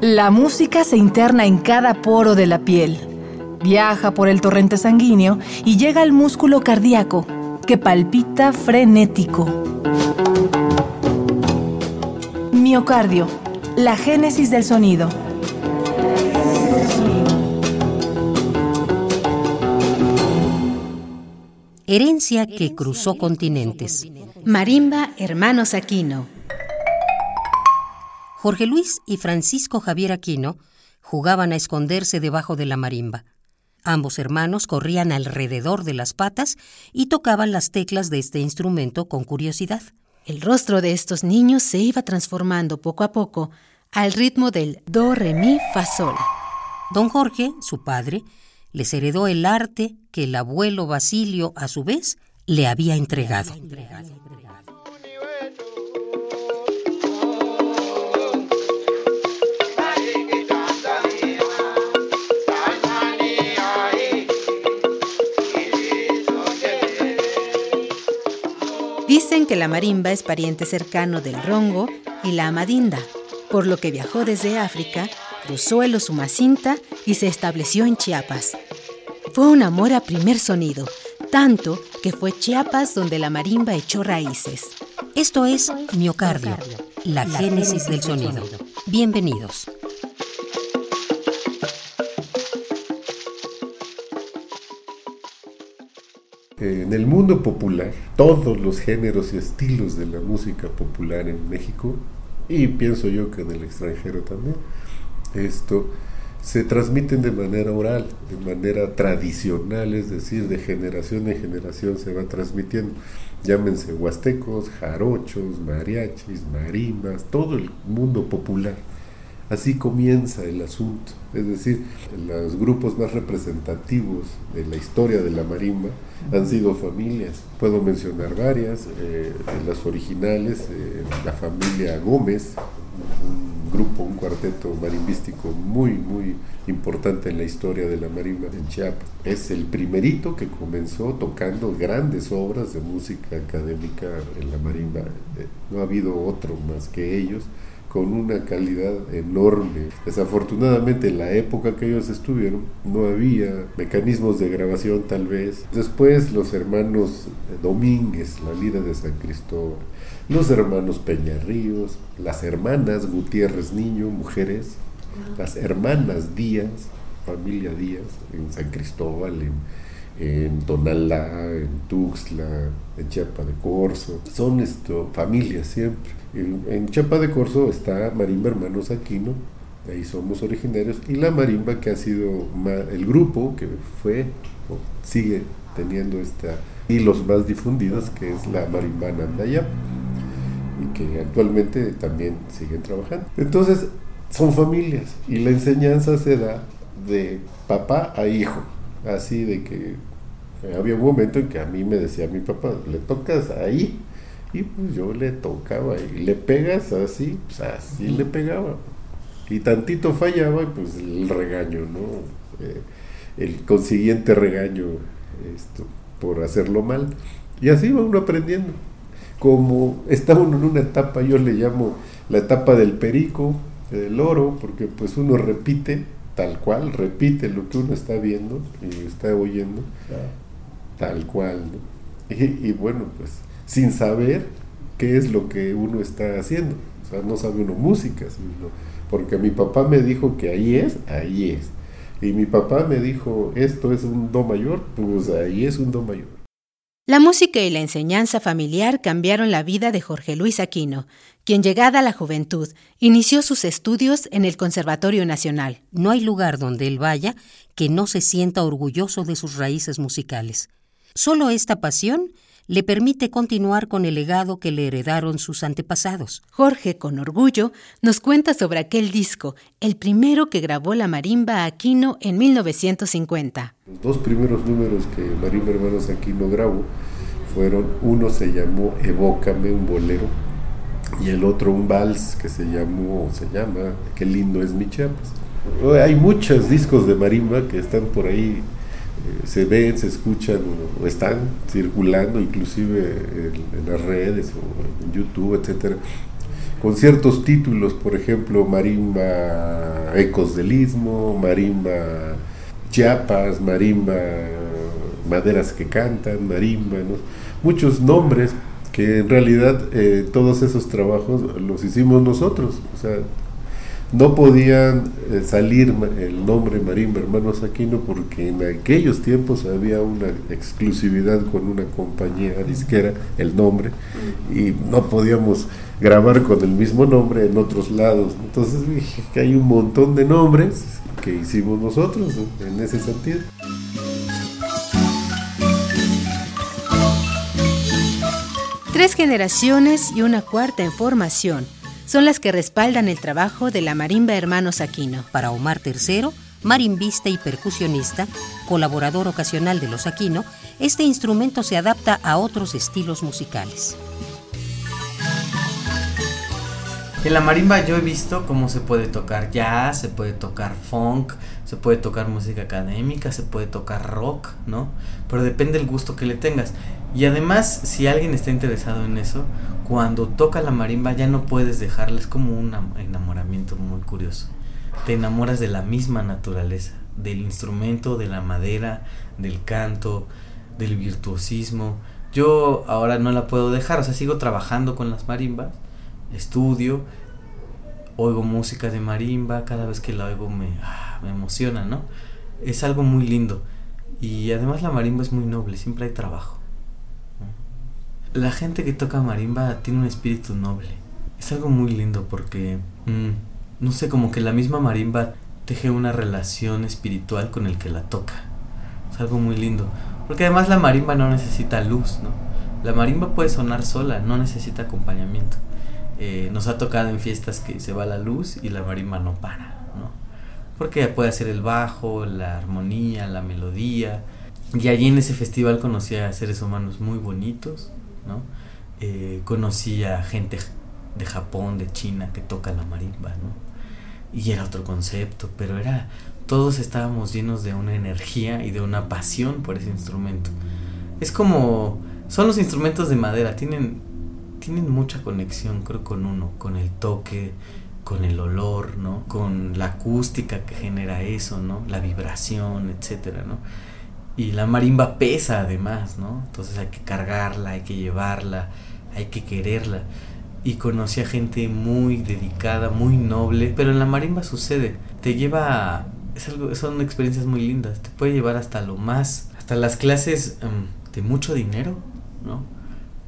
La música se interna en cada poro de la piel, viaja por el torrente sanguíneo y llega al músculo cardíaco, que palpita frenético. Miocardio, la génesis del sonido. Herencia que cruzó continentes. Marimba Hermanos Aquino. Jorge Luis y Francisco Javier Aquino jugaban a esconderse debajo de la marimba. Ambos hermanos corrían alrededor de las patas y tocaban las teclas de este instrumento con curiosidad. El rostro de estos niños se iba transformando poco a poco al ritmo del do, re, mi, fa, sol. Don Jorge, su padre, les heredó el arte que el abuelo Basilio, a su vez, le había entregado. Dicen que la marimba es pariente cercano del rongo y la amadinda, por lo que viajó desde África, cruzó el Osumacinta y se estableció en Chiapas. Fue un amor a primer sonido, tanto que fue Chiapas donde la marimba echó raíces. Esto es Miocardio, la génesis del sonido. Bienvenidos. En el mundo popular, todos los géneros y estilos de la música popular en México, y pienso yo que en el extranjero también, esto se transmiten de manera oral, de manera tradicional, es decir, de generación en generación se va transmitiendo. Llámense huastecos, jarochos, mariachis, marimbas, todo el mundo popular. Así comienza el asunto, es decir, los grupos más representativos de la historia de la marimba han sido familias. Puedo mencionar varias, eh, las originales, eh, la familia Gómez, un grupo, un cuarteto marimbístico muy, muy importante en la historia de la marimba en Chiapas. Es el primerito que comenzó tocando grandes obras de música académica en la marimba. Eh, no ha habido otro más que ellos con una calidad enorme. Desafortunadamente en la época que ellos estuvieron no había mecanismos de grabación tal vez. Después los hermanos Domínguez, la lira de San Cristóbal, los hermanos Peñarríos, las hermanas Gutiérrez Niño, mujeres, las hermanas Díaz, familia Díaz, en San Cristóbal, en, en Tonalá, en Tuxtla, en Chiapa de Corzo. Son esto, familias siempre. En Chapa de Corzo está Marimba Hermanos Aquino, ahí somos originarios, y la marimba que ha sido el grupo que fue o sigue teniendo esta, y los más difundidos, que es la marimba Nandayap, y que actualmente también siguen trabajando. Entonces, son familias, y la enseñanza se da de papá a hijo, así de que había un momento en que a mí me decía mi papá, le tocas ahí, y pues yo le tocaba y le pegas así, pues así le pegaba. Y tantito fallaba y pues el regaño, ¿no? Eh, el consiguiente regaño esto, por hacerlo mal. Y así va uno aprendiendo. Como está uno en una etapa, yo le llamo la etapa del perico, del oro, porque pues uno repite tal cual, repite lo que uno está viendo y está oyendo, tal cual. y bueno, pues sin saber qué es lo que uno está haciendo. O sea, no sabe uno música, porque mi papá me dijo que ahí es, ahí es. Y mi papá me dijo, esto es un do mayor, pues ahí es un do mayor. La música y la enseñanza familiar cambiaron la vida de Jorge Luis Aquino, quien llegada a la juventud inició sus estudios en el Conservatorio Nacional. No hay lugar donde él vaya que no se sienta orgulloso de sus raíces musicales. Solo esta pasión le permite continuar con el legado que le heredaron sus antepasados. Jorge, con orgullo, nos cuenta sobre aquel disco, el primero que grabó la marimba Aquino en 1950. Los dos primeros números que Marimba Hermanos Aquino grabó fueron, uno se llamó Evócame, un bolero, y el otro un vals que se llamó, se llama Qué lindo es mi Chiapas. Hay muchos discos de marimba que están por ahí eh, se ven, se escuchan o están circulando inclusive en, las redes o en YouTube, etcétera. con ciertos títulos, por ejemplo, Marimba Ecos del Istmo, Marimba Chiapas, Marimba Maderas que Cantan, Marimba, muchos nombres que en realidad eh, todos esos trabajos los hicimos nosotros, o sea, no podían eh, salir el nombre Marimba Hermanos Aquino porque en aquellos tiempos había una exclusividad con una compañía disquera, el nombre, y no podíamos grabar con el mismo nombre en otros lados. Entonces dije que hay un montón de nombres que hicimos nosotros en ese sentido. Tres generaciones y una cuarta en formación son las que respaldan el trabajo de la marimba Hermanos Aquino. Para Omar III, marimbista y percusionista, colaborador ocasional de los Aquino, este instrumento se adapta a otros estilos musicales. En la marimba yo he visto cómo se puede tocar jazz, se puede tocar funk, se puede tocar música académica, se puede tocar rock, ¿no? Pero depende del gusto que le tengas. Y además, si alguien está interesado en eso, cuando toca la marimba ya no puedes dejarla, es como un enamoramiento muy curioso. Te enamoras de la misma naturaleza, del instrumento, de la madera, del canto, del virtuosismo. Yo ahora no la puedo dejar, o sea, sigo trabajando con las marimbas estudio, oigo música de marimba, cada vez que la oigo me, ah, me emociona, ¿no? Es algo muy lindo. Y además la marimba es muy noble, siempre hay trabajo. La gente que toca marimba tiene un espíritu noble. Es algo muy lindo porque, mm, no sé, como que la misma marimba teje una relación espiritual con el que la toca. Es algo muy lindo. Porque además la marimba no necesita luz, ¿no? La marimba puede sonar sola, no necesita acompañamiento. Eh, nos ha tocado en fiestas que se va la luz y la marimba no para, ¿no? Porque puede hacer el bajo, la armonía, la melodía. Y allí en ese festival conocí a seres humanos muy bonitos, ¿no? Eh, conocí a gente de Japón, de China, que toca la marimba, ¿no? Y era otro concepto, pero era, todos estábamos llenos de una energía y de una pasión por ese instrumento. Es como, son los instrumentos de madera, tienen tienen mucha conexión, creo, con uno, con el toque, con el olor, ¿no? Con la acústica que genera eso, ¿no? La vibración, etcétera, ¿no? Y la marimba pesa además, ¿no? Entonces hay que cargarla, hay que llevarla, hay que quererla. Y conocí a gente muy dedicada, muy noble, pero en la marimba sucede, te lleva, es algo, son experiencias muy lindas, te puede llevar hasta lo más, hasta las clases em, de mucho dinero, ¿no?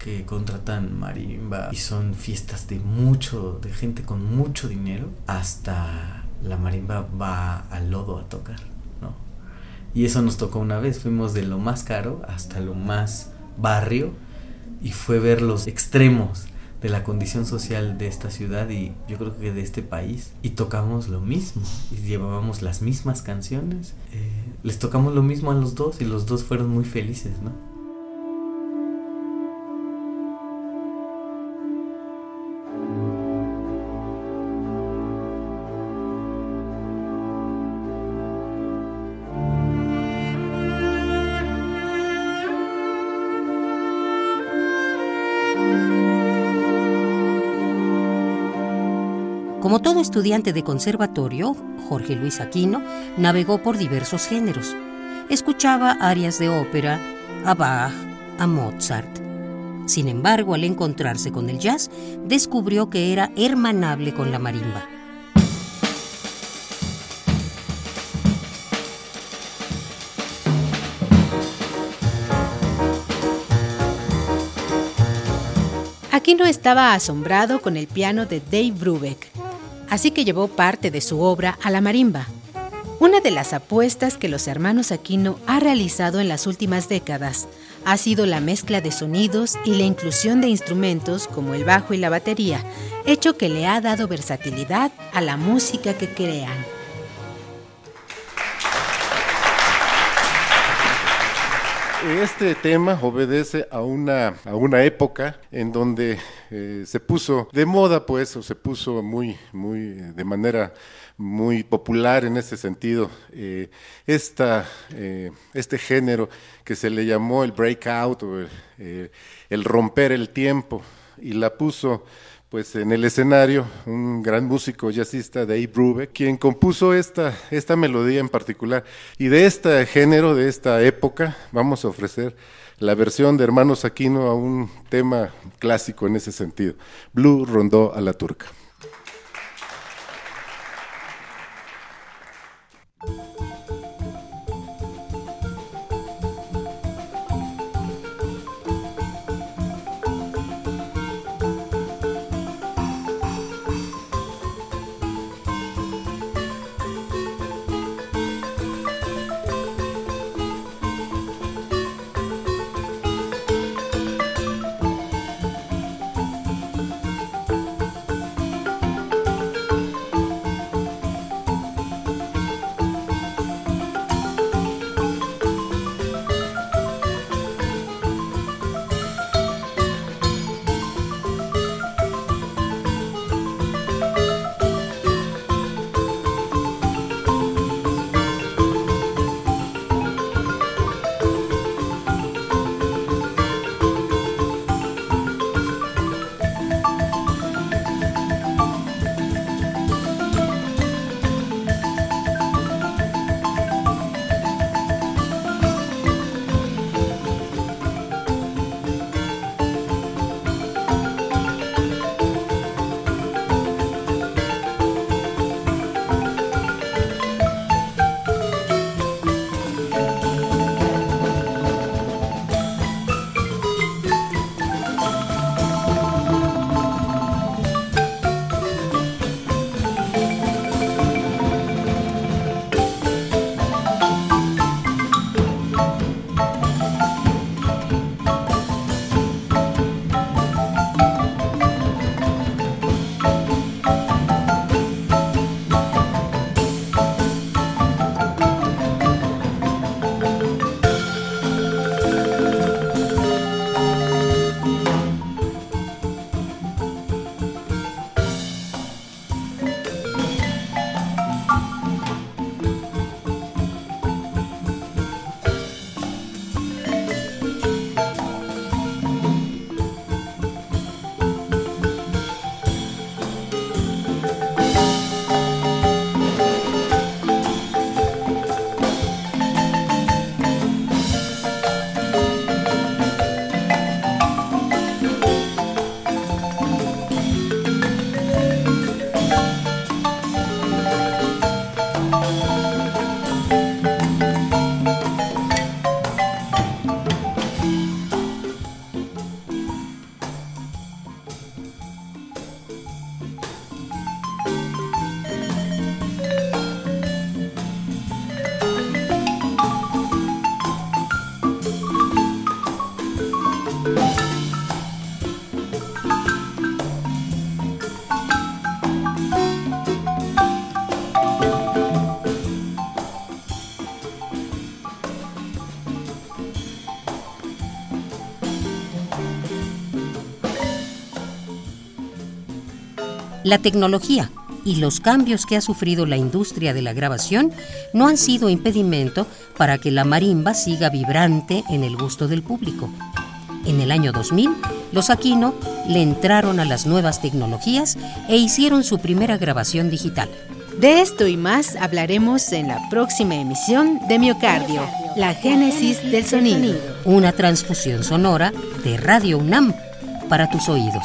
que contratan marimba y son fiestas de mucho, de gente con mucho dinero, hasta la marimba va al lodo a tocar. Y eso nos tocó una vez, fuimos de lo más caro hasta lo más barrio y fue ver los extremos de la condición social de esta ciudad y yo creo que de este país. Y tocamos lo mismo y llevábamos las mismas canciones. Eh, les tocamos lo mismo a los dos y los dos fueron muy felices no Como todo estudiante de conservatorio, Jorge Luis Aquino navegó por diversos géneros. Escuchaba arias de ópera, a Bach, a Mozart. Sin embargo, al encontrarse con el jazz, descubrió que era hermanable con la marimba. Aquino estaba asombrado con el piano de Dave Brubeck, así que llevó parte de su obra a la marimba. Una de las apuestas que los hermanos Aquino ha realizado en las últimas décadas ha sido la mezcla de sonidos y la inclusión de instrumentos como el bajo y la batería, hecho que le ha dado versatilidad a la música que crean. Este tema obedece a una, a una época en donde eh, se puso de moda, pues, o se puso muy, muy, de manera muy popular en ese sentido, eh, eh, este género que se le llamó el breakout o el, el romper el tiempo y la puso pues en el escenario un gran músico jazzista, Dave Brubeck, quien compuso esta, esta melodía en particular. Y de este género, de esta época, vamos a ofrecer la versión de Hermanos Aquino a un tema clásico en ese sentido. Blue rondó a la turca. La tecnología y los cambios que ha sufrido la industria de la grabación no han sido impedimento para que la marimba siga vibrante en el gusto del público. En el año 2000, los Aquino le entraron a las nuevas tecnologías e hicieron su primera grabación digital. De esto y más hablaremos en la próxima emisión de Miocardio, la génesis del sonido. Una transfusión sonora de Radio UNAM para tus oídos.